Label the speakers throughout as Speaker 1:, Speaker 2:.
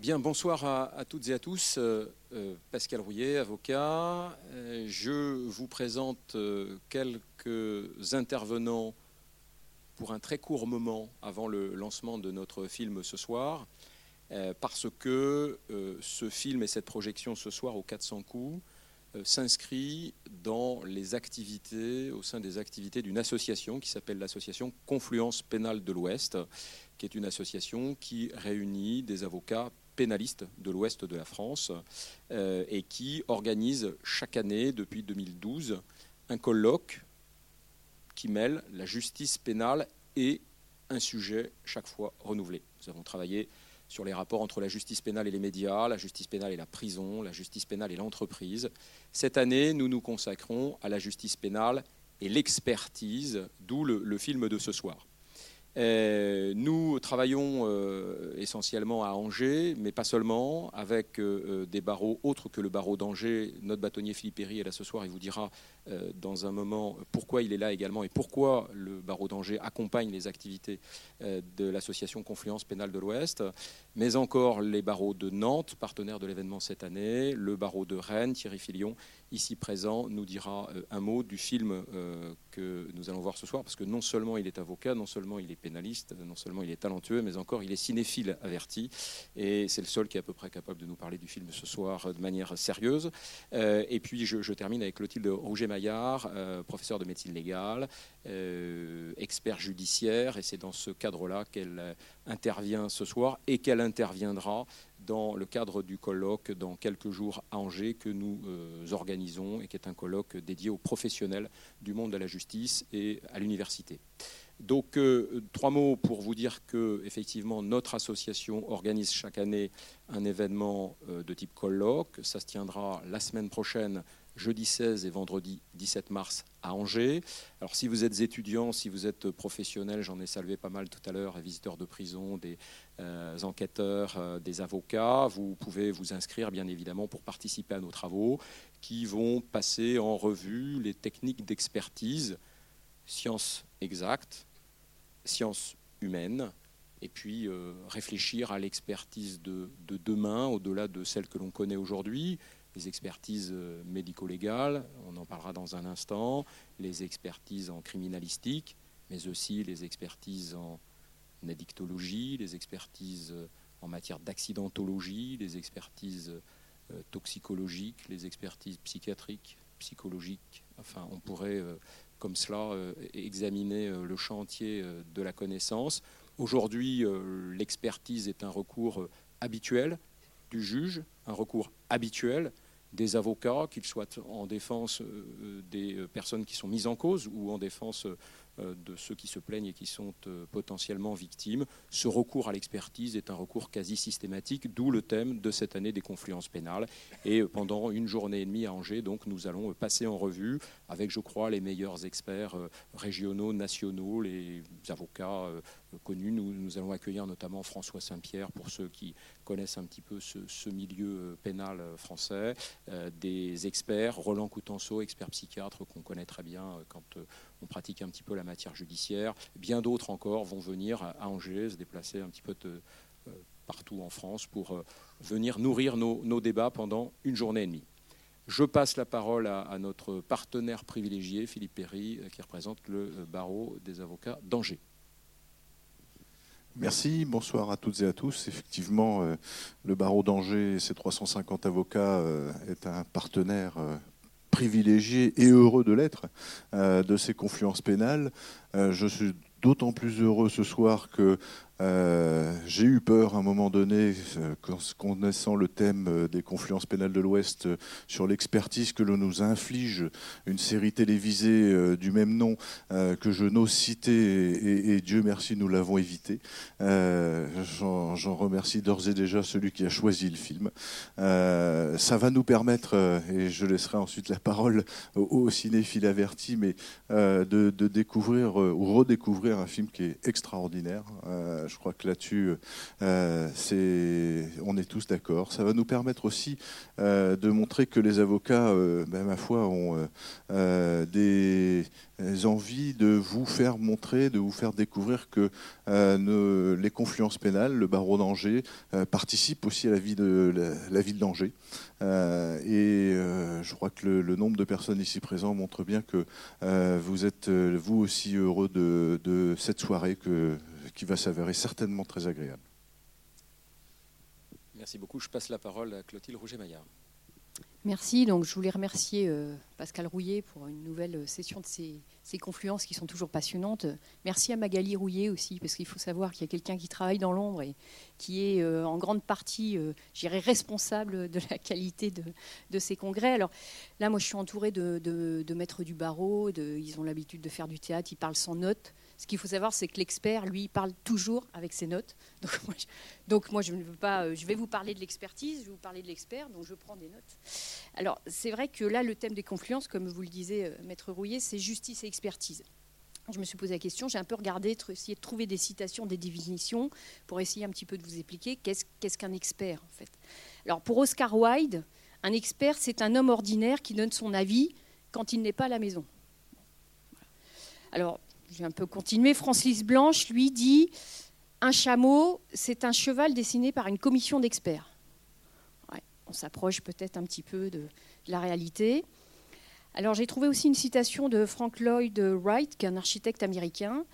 Speaker 1: Bien, bonsoir à, toutes et à tous. Euh, euh, Pascal Rouillet, avocat. Euh, je vous présente quelques intervenants pour un très court moment avant le lancement de notre film ce soir, parce que ce film et cette projection ce soir au 400 coups s'inscrit dans les activités, au sein des activités d'une association qui s'appelle l'association Confluence Pénale de l'Ouest, qui est une association qui réunit des avocats pénalistes de l'ouest de la France euh, et qui organise chaque année, depuis 2012, un colloque qui mêle la justice pénale et un sujet chaque fois renouvelé. Nous avons travaillé sur les rapports entre la justice pénale et les médias, la justice pénale et la prison, la justice pénale et l'entreprise. Cette année, nous nous consacrons à la justice pénale et l'expertise, d'où le, film de ce soir. Euh, nous travaillons euh, essentiellement à Angers, mais pas seulement, avec euh, des barreaux autres que le barreau d'Angers. Notre bâtonnier Philippe Perry est là ce soir, il vous dira dans un moment pourquoi il est là également et pourquoi le barreau d'Angers accompagne les activités de l'association Confluence Pénale de l'Ouest, mais encore les barreaux de Nantes, partenaire de l'événement cette année, le barreau de Rennes, Thierry Filion, ici présent, nous dira un mot du film que nous allons voir ce soir, parce que non seulement il est avocat, non seulement il est pénaliste, non seulement il est talentueux, mais encore il est cinéphile averti. Et c'est le seul qui est à peu près capable de nous parler du film ce soir de manière sérieuse. Euh, et puis je, termine avec Clotilde Rouget-Maillard, euh, professeur de médecine légale, euh, expert judiciaire. Et c'est dans ce cadre-là qu'elle intervient ce soir et qu'elle interviendra dans le cadre du colloque dans quelques jours à Angers que nous organisons et qui est un colloque dédié aux professionnels du monde de la justice et à l'université. Donc, euh, trois mots pour vous dire que, effectivement, notre association organise chaque année un événement euh, de type colloque. Ça se tiendra la semaine prochaine, jeudi 16 et vendredi 17 mars à Angers. Alors, si vous êtes étudiant, si vous êtes professionnel, j'en ai salué pas mal tout à l'heure, visiteurs de prison, des euh, enquêteurs, des avocats, vous pouvez vous inscrire, bien évidemment, pour participer à nos travaux qui vont passer en revue les techniques d'expertise, sciences exactes, sciences humaines, et puis euh, réfléchir à l'expertise de, demain, au-delà de celle que l'on connaît aujourd'hui, les expertises euh, médico-légales, on en parlera dans un instant, les expertises en criminalistique, mais aussi les expertises en addictologie, les expertises euh, en matière d'accidentologie, les expertises toxicologiques, les expertises psychiatriques, psychologiques. Enfin, on pourrait comme cela euh, examiner euh, le chantier euh, de la connaissance. Aujourd'hui, l'expertise est un recours habituel du juge, un recours habituel des avocats, qu'ils soient en défense des personnes qui sont mises en cause ou en défense euh, de ceux qui se plaignent et qui sont euh, potentiellement victimes. Ce recours à l'expertise est un recours quasi systématique, d'où le thème de cette année des confluences pénales. Et euh, pendant une journée et demie à Angers, donc, nous allons passer en revue avec, je crois, les meilleurs experts régionaux, nationaux, les avocats connus. Nous, allons accueillir notamment François Saint-Pierre pour ceux qui connaissent un petit peu ce, milieu pénal français, des experts, Roland Coutenceau, expert psychiatre qu'on connaît très bien quand on pratique un petit peu la matière judiciaire. Bien d'autres encore vont venir à Angers, se déplacer un petit peu euh, partout en France pour euh, venir nourrir nos, débats pendant une journée et demie. Je passe la parole à, notre partenaire privilégié, Philippe Perry, euh, qui représente le barreau des avocats d'Angers.
Speaker 2: Merci, bonsoir à toutes et à tous. Effectivement, le barreau d'Angers et ses 350 avocats est un partenaire privilégié et heureux de l'être euh, de ces confluences pénales. Euh, je suis d'autant plus heureux ce soir que euh, j'ai eu peur à un moment donné, euh, connaissant le thème euh, des confluences pénales de l'Ouest, sur l'expertise que l'on nous inflige, une série télévisée du même nom que je n'ose citer, et, Dieu merci, nous l'avons évité. J'en remercie d'ores et déjà celui qui a choisi le film. ça va nous permettre, et je laisserai ensuite la parole au, cinéphile averti, mais de, découvrir ou redécouvrir découvrir un film qui est extraordinaire. Euh, je crois que là-dessus, c'est, on est tous d'accord. Ça va nous permettre aussi de montrer que les avocats, ben, ma foi, ont des envies de vous faire montrer, de vous faire découvrir que les confluences pénales, le barreau d'Angers, participent aussi à la vie de la, ville d'Angers. et je crois que le, le, nombre de personnes ici présentes montre bien que vous êtes vous aussi heureux de, cette soirée que, qui va s'avérer certainement très agréable.
Speaker 1: Merci beaucoup. Je passe la parole à Clotilde Rouget-Maillard.
Speaker 3: Merci. Donc, je voulais remercier euh, Pascal Rouillet pour une nouvelle euh, session de ces, confluences qui sont toujours passionnantes. Merci à Magali Rouillet aussi, parce qu'il faut savoir qu'il y a quelqu'un qui travaille dans l'ombre et qui est euh, en grande partie, j'irais, responsable de la qualité de, ces congrès. Alors là, moi, je suis entourée de, maîtres du barreau. ils ont l'habitude de faire du théâtre. Ils parlent sans notes. Ce qu'il faut savoir, c'est que l'expert, lui, parle toujours avec ses notes. Donc moi, je, ne veux pas. Euh, je vais vous parler de l'expertise, je vais vous parler de l'expert, donc je prends des notes. Alors, c'est vrai que là, le thème des confluences, comme vous le disiez, euh, Maître Rouillet, c'est justice et expertise. Je me suis posé la question, j'ai un peu regardé, essayé de trouver des citations, des définitions, pour essayer un petit peu de vous expliquer qu'est-ce qu'un expert, en fait. Alors, pour Oscar Wilde, un expert, c'est un homme ordinaire qui donne son avis quand il n'est pas à la maison. Alors, je vais un peu continuer. Francis Blanche, lui, dit Un chameau, c'est un cheval dessiné par une commission d'experts. on s'approche peut-être un petit peu de, la réalité. Alors j'ai trouvé aussi une citation de Frank Lloyd Wright, qui est un architecte américain.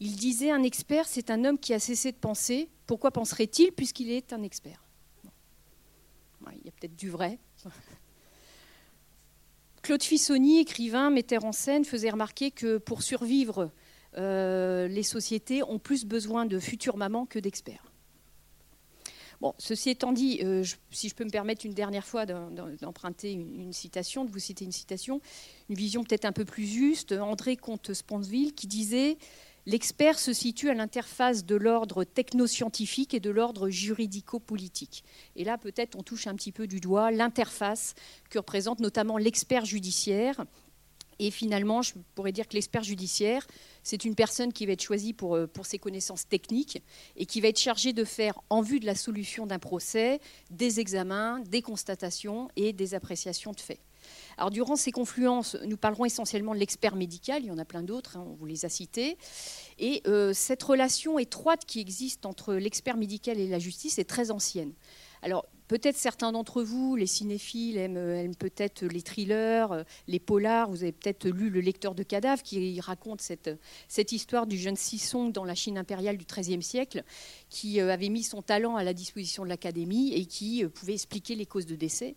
Speaker 3: Il disait Un expert, c'est un homme qui a cessé de penser. Pourquoi penserait-il puisqu'il est un expert? Il y a peut-être du vrai. Claude Fissoni, écrivain, metteur en scène, faisait remarquer que pour survivre, euh, les sociétés ont plus besoin de futures mamans que d'experts. Ceci étant dit, euh, si je peux me permettre une dernière fois d'emprunter une, citation, de vous citer une citation, une vision peut-être un peu plus juste, André Comte-Sponsville qui disait L'expert se situe à l'interface de l'ordre technoscientifique et de l'ordre juridico-politique. Et là, peut-être, on touche un petit peu du doigt l'interface que représente notamment l'expert judiciaire. Et finalement, je pourrais dire que l'expert judiciaire, c'est une personne qui va être choisie pour, euh, pour ses connaissances techniques et qui va être chargée de faire, en vue de la solution d'un procès, des examens, des constatations et des appréciations de faits. Alors, durant ces confluences, nous parlerons essentiellement de l'expert médical, il y en a plein d'autres, hein, on vous les a cités. Et euh, cette relation étroite qui existe entre l'expert médical et la justice est très ancienne. Alors, Peut-être certains d'entre vous, les cinéphiles, aiment, peut-être les thrillers, euh, les polars. Vous avez peut-être lu Le lecteur de cadavres qui raconte cette, cette histoire du jeune Sisson dans la Chine impériale du XIIIe siècle, qui euh, avait mis son talent à la disposition de l'Académie et qui euh, pouvait expliquer les causes de décès.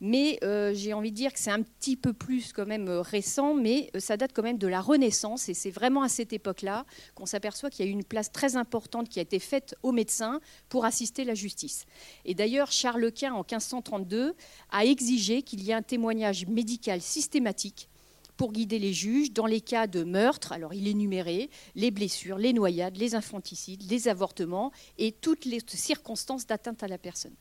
Speaker 3: Mais j'ai envie de dire que c'est un petit peu plus quand même récent, mais ça date quand même de la Renaissance. Et c'est vraiment à cette époque-là qu'on s'aperçoit qu'il y a eu une place très importante qui a été faite aux médecins pour assister la justice. Et d'ailleurs, Charles Quint, en 1532, a exigé qu'il y ait un témoignage médical systématique pour guider les juges dans les cas de meurtre. Alors il énumérait les blessures, les noyades, les infanticides, les avortements et toutes les circonstances d'atteinte à la personne.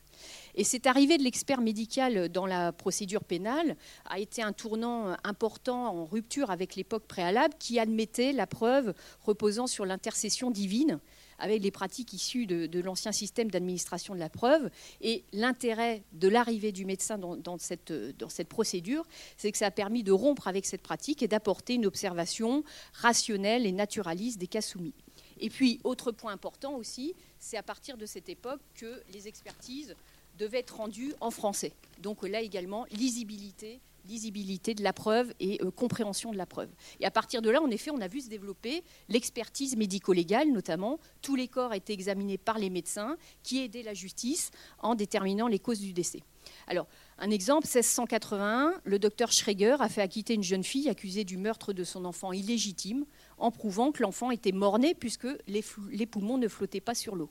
Speaker 3: Et cette arrivée de l'expert médical dans la procédure pénale a été un tournant important en rupture avec l'époque préalable qui admettait la preuve reposant sur l'intercession divine avec les pratiques issues de, l'ancien système d'administration de la preuve. Et l'intérêt de l'arrivée du médecin dans, cette, dans cette procédure, c'est que ça a permis de rompre avec cette pratique et d'apporter une observation rationnelle et naturaliste des cas soumis. Et puis, autre point important aussi, c'est à partir de cette époque que les expertises devaient être rendues en français. Donc là également, lisibilité lisibilité de la preuve et euh, compréhension de la preuve. Et à partir de là, en effet, on a vu se développer l'expertise médico-légale, notamment. Tous les corps étaient examinés par les médecins qui aidaient la justice en déterminant les causes du décès. Alors, un exemple, 1681, le docteur Schreger a fait acquitter une jeune fille accusée du meurtre de son enfant illégitime en prouvant que l'enfant était mort-né puisque les poumons ne flottaient pas sur l'eau.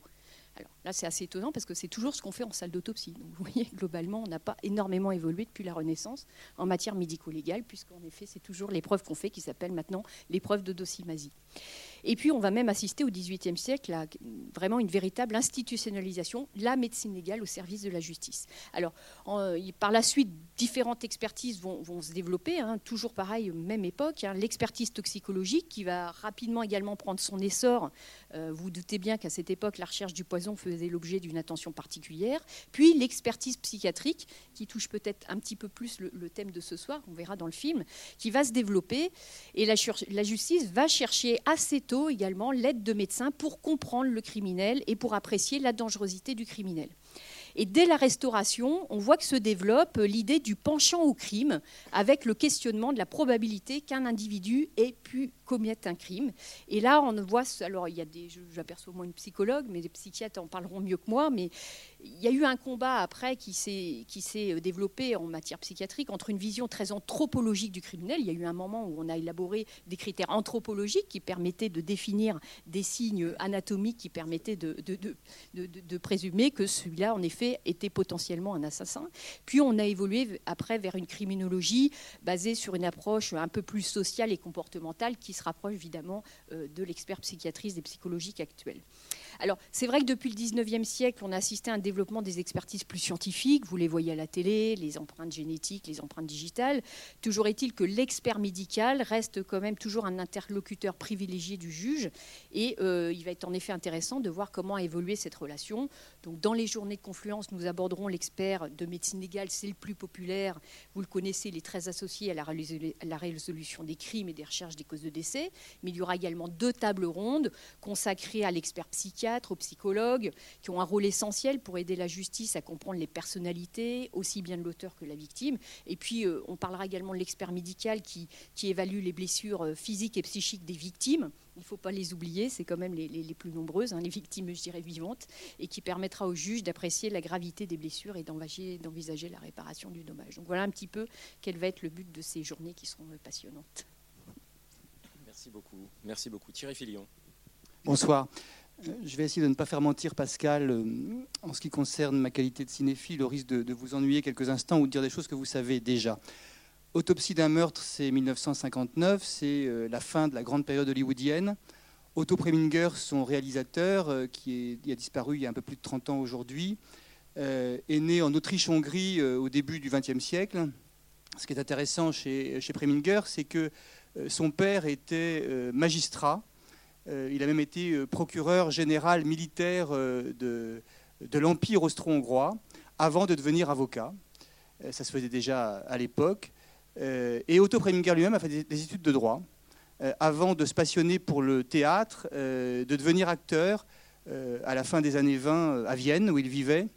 Speaker 3: Là, c'est assez étonnant parce que c'est toujours ce qu'on fait en salle d'autopsie. Donc vous voyez, globalement, on n'a pas énormément évolué depuis la Renaissance en matière médico-légale, puisqu'en effet, c'est toujours l'épreuve qu'on fait qui s'appelle maintenant l'épreuve de docimasie. Et puis, on va même assister au XVIIIe siècle à vraiment une véritable institutionnalisation la médecine légale au service de la justice. Alors, par la suite, différentes expertises vont, se développer, hein, toujours pareil, même époque. Hein. L'expertise toxicologique qui va rapidement également prendre son essor. Euh, vous doutez bien qu'à cette époque, la recherche du poison faisait l'objet d'une attention particulière. Puis l'expertise psychiatrique, qui touche peut-être un petit peu plus le, thème de ce soir, on verra dans le film, qui va se développer. Et la, la justice va chercher assez également l'aide de médecins pour comprendre le criminel et pour apprécier la dangerosité du criminel. Et dès la Restauration, on voit que se développe l'idée du penchant au crime, avec le questionnement de la probabilité qu'un individu ait pu commettre un crime. Et là, on voit, alors il y a des, j'aperçois moins une psychologue, mais les psychiatres en parleront mieux que moi, mais il y a eu un combat après qui s'est, euh, développé en matière psychiatrique entre une vision très anthropologique du criminel. Il y a eu un moment où on a élaboré des critères anthropologiques qui permettaient de définir des signes anatomiques qui permettaient de, de, de, de présumer que celui-là, en effet, était potentiellement un assassin. Puis on a évolué après vers une criminologie basée sur une approche un peu plus sociale et comportementale qui se rapproche évidemment euh, de l'expert psychiatriste et psychologique actuel. Alors, c'est vrai que depuis le 19e siècle, on a assisté à un développement des expertises plus scientifiques. Vous les voyez à la télé, les empreintes génétiques, les empreintes digitales. Toujours est-il que l'expert médical reste quand même toujours un interlocuteur privilégié du juge. Et euh, il va être en effet intéressant de voir comment a évolué cette relation. Donc, dans les journées de confluence, nous aborderons l'expert de médecine légale, c'est le plus populaire. Vous le connaissez, il est très associé à la, résolution des crimes et des recherches des causes de décès. Mais il y aura également deux tables rondes consacrées à l'expert psychiatre aux psychologues, qui ont un rôle essentiel pour aider la justice à comprendre les personnalités, aussi bien de l'auteur que de la victime. Et puis, euh, on parlera également de l'expert médical qui, qui évalue les blessures euh, physiques et psychiques des victimes. Il ne faut pas les oublier, c'est quand même les, les, plus nombreuses, hein, les victimes, je dirais, vivantes, et qui permettra au juge d'apprécier la gravité des blessures et d'envisager la réparation du dommage. Donc voilà un petit peu quel va être le but de ces journées qui seront passionnantes.
Speaker 1: Merci beaucoup. Merci beaucoup. Thierry Filion.
Speaker 4: Bonsoir. Je vais essayer de ne pas faire mentir Pascal euh, en ce qui concerne ma qualité de cinéphile, au risque de, vous ennuyer quelques instants ou de dire des choses que vous savez déjà. Autopsie d'un meurtre, c'est 1959, c'est euh, la fin de la grande période hollywoodienne. Otto Preminger, son réalisateur, euh, qui a disparu il y a un peu plus de 30 ans aujourd'hui, est né en Autriche-Hongrie au début du XXe siècle. Ce qui est intéressant chez, Preminger, c'est que son père était magistrat euh, il a même été euh, procureur général militaire euh, de, l'Empire austro-hongrois avant de devenir avocat. Ça se faisait déjà à l'époque. Et Otto Preminger lui-même a fait des études de droit avant de se passionner pour le théâtre, de devenir acteur à la fin des années 20 à Vienne, où il vivait,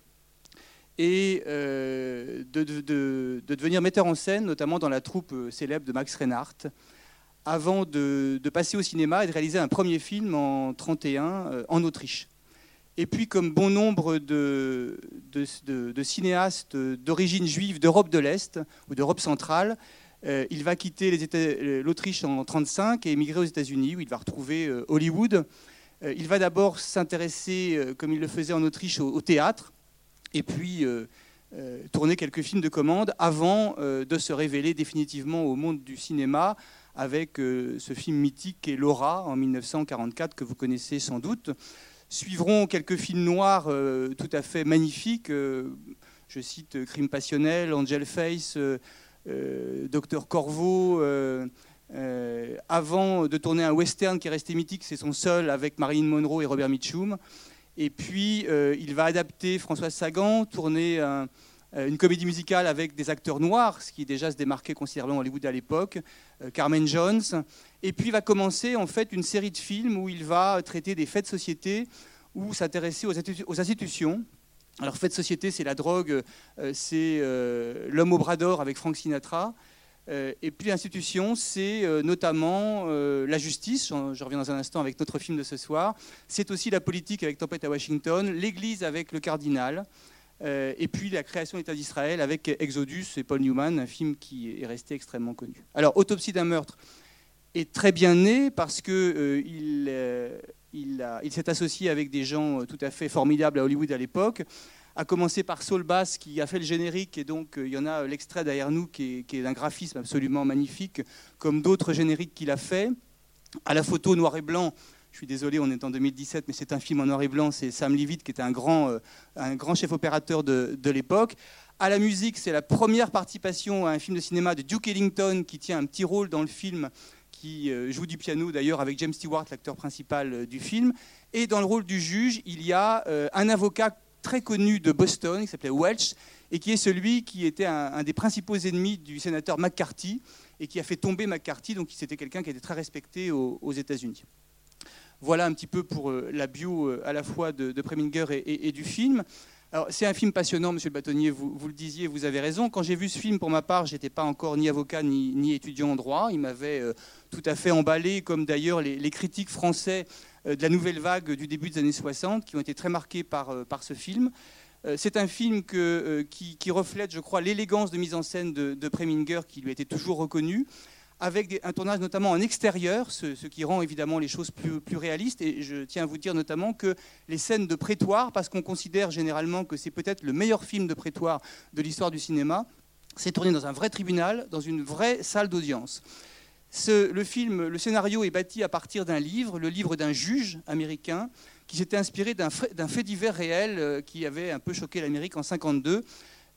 Speaker 4: et de, devenir metteur en scène, notamment dans la troupe célèbre de Max Reinhardt, avant de, passer au cinéma et de réaliser un premier film en 1931 euh, en Autriche. Et puis, comme bon nombre de, cinéastes d'origine juive d'Europe de l'Est ou d'Europe centrale, euh, il va quitter l'Autriche en 1935 et émigrer aux États-Unis, où il va retrouver euh, Hollywood. il va d'abord s'intéresser, comme il le faisait en Autriche, au, théâtre, et puis tourner quelques films de commande avant de se révéler définitivement au monde du cinéma avec euh, ce film mythique qui est Laura en 1944 que vous connaissez sans doute. Suivront quelques films noirs euh, tout à fait magnifiques. Euh, je cite Crime passionnel, Angel Face, Docteur Corvo. avant de tourner un western qui est resté mythique, c'est son seul avec Marilyn Monroe et Robert Mitchum. Et puis, il va adapter Françoise Sagan, tourner un, une comédie musicale avec des acteurs noirs, ce qui déjà se démarquait considérablement Hollywood à l'époque, euh, Carmen Jones. Et puis va commencer en fait une série de films où il va traiter des faits de société ou s'intéresser aux, institutions. Alors, faits de société, c'est la drogue, euh, c'est L'homme au bras d'or avec Frank Sinatra. et puis l'institution, c'est notamment la justice, je reviens dans un instant avec notre film de ce soir. C'est aussi la politique avec Tempête à Washington, l'Église avec le cardinal, euh, et puis la création de l'État d'Israël avec Exodus et Paul Newman, un film qui est resté extrêmement connu. Alors, Autopsie d'un meurtre est très bien né parce qu'il euh, euh, il, il s'est associé avec des gens tout à fait formidables à Hollywood à l'époque, à commencer par Saul Bass qui a fait le générique, et donc il y en a l'extrait derrière nous qui est, qui est d'un graphisme absolument magnifique, comme d'autres génériques qu'il a fait. à la photo noir et blanc. Je suis désolé, on est en 2017, mais c'est un film en noir et blanc. C'est Sam Leavitt qui était un grand, euh, un grand chef opérateur de, de l'époque. À la musique, c'est la première participation à un film de cinéma de Duke Ellington qui tient un petit rôle dans le film, qui euh, joue du piano d'ailleurs avec James Stewart, l'acteur principal euh, du film. Et dans le rôle du juge, il y a un avocat très connu de Boston, qui s'appelait Welch, et qui est celui qui était un, des principaux ennemis du sénateur McCarthy, et qui a fait tomber McCarthy, donc c'était quelqu'un qui était très respecté aux États-Unis. Voilà un petit peu pour euh, la bio euh, à la fois de, Preminger et, du film. C'est un film passionnant, monsieur le bâtonnier, vous, le disiez, vous avez raison. Quand j'ai vu ce film, pour ma part, j'étais pas encore ni avocat ni, étudiant en droit. Il m'avait euh, tout à fait emballé, comme d'ailleurs les, critiques français de la nouvelle vague du début des années 60, qui ont été très marqués par, par ce film. C'est un film qui, reflète, je crois, l'élégance de mise en scène de, de Preminger, qui lui était toujours reconnu avec un tournage notamment en extérieur, ce, qui rend évidemment les choses plus, réalistes. Et je tiens à vous dire notamment que les scènes de prétoire, parce qu'on considère généralement que c'est peut-être le meilleur film de prétoire de l'histoire du cinéma, c'est tourné dans un vrai tribunal, dans une vraie salle d'audience. le film, le scénario est bâti à partir d'un livre, le livre d'un juge américain qui s'était inspiré d'un fait divers réel euh, qui avait un peu choqué l'Amérique en 52.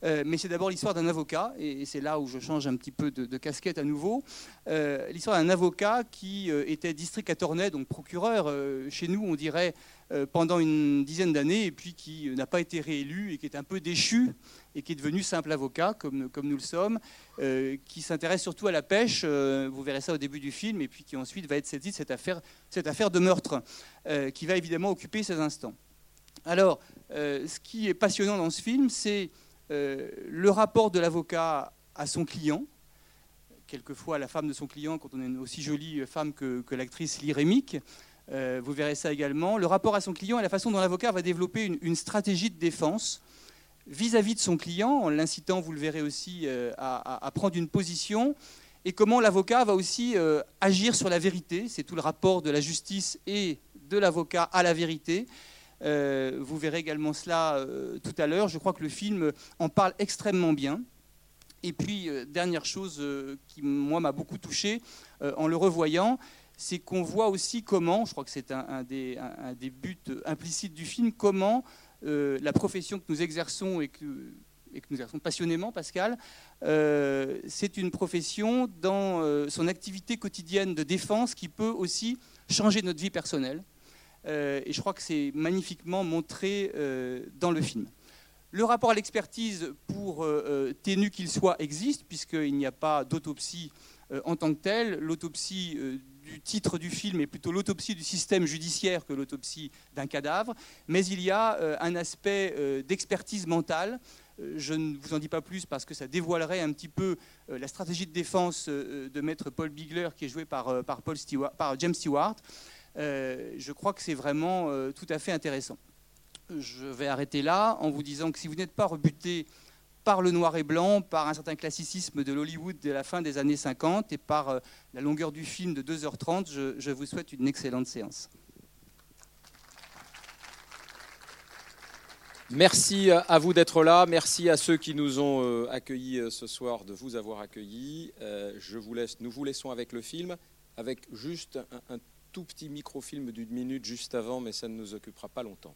Speaker 4: Euh, mais c'est d'abord l'histoire d'un avocat, et c'est là où je change un petit peu de, casquette à nouveau. Euh, l'histoire d'un avocat qui euh, était district attorney, donc procureur, chez nous on dirait, pendant une dizaine d'années, et puis qui n'a pas été réélu, et qui est un peu déchu, et qui est devenu simple avocat, comme, nous le sommes, qui s'intéresse surtout à la pêche, vous verrez ça au début du film, et puis qui ensuite va être saisi de cette affaire, cette affaire de meurtre, qui va évidemment occuper ses instants. Alors, ce qui est passionnant dans ce film, c'est euh, le rapport de l'avocat à son client, quelquefois la femme de son client, quand on est une aussi jolie femme que, l'actrice Remick. Euh, vous verrez ça également. Le rapport à son client et la façon dont l'avocat va développer une, stratégie de défense vis-à-vis de son client, en l'incitant, vous le verrez aussi, euh, à, prendre une position, et comment l'avocat va aussi agir sur la vérité. C'est tout le rapport de la justice et de l'avocat à la vérité. Euh, vous verrez également cela euh, tout à l'heure. Je crois que le film en parle extrêmement bien. Et puis, euh, dernière chose qui, moi, m'a beaucoup touché en le revoyant, c'est qu'on voit aussi comment, je crois que c'est un, des, buts implicites du film, comment la profession que nous exerçons et que, et que nous exerçons passionnément, Pascal, c'est une profession dans son activité quotidienne de défense qui peut aussi changer notre vie personnelle. Euh, et je crois que c'est magnifiquement montré euh, dans le film. Le rapport à l'expertise, pour euh, ténu qu'il soit, existe, puisqu'il n'y a pas d'autopsie en tant que telle. L'autopsie du titre du film est plutôt l'autopsie du système judiciaire que l'autopsie d'un cadavre, mais il y a un aspect d'expertise mentale. Je ne vous en dis pas plus parce que ça dévoilerait un petit peu la stratégie de défense de maître Paul Bigler, qui est joué par James Stewart. Euh, je crois que c'est vraiment euh, tout à fait intéressant. Je vais arrêter là en vous disant que si vous n'êtes pas rebuté par le noir et blanc, par un certain classicisme de l'Hollywood de la fin des années 50 et par euh, la longueur du film de 2h30, je, vous souhaite une excellente séance.
Speaker 1: Merci à vous d'être là. Merci à ceux qui nous ont accueillis ce soir de vous avoir accueillis. Nous vous laissons avec le film, avec juste un tout petit microfilm d'une minute juste avant, mais ça ne nous occupera pas longtemps.